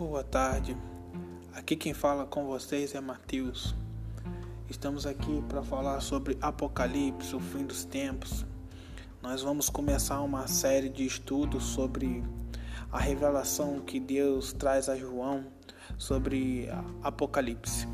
Boa tarde. Aqui quem fala com vocês é Mateus. Estamos aqui para falar sobre Apocalipse, o fim dos tempos. Nós vamos começar uma série de estudos sobre a revelação que Deus traz a João sobre Apocalipse.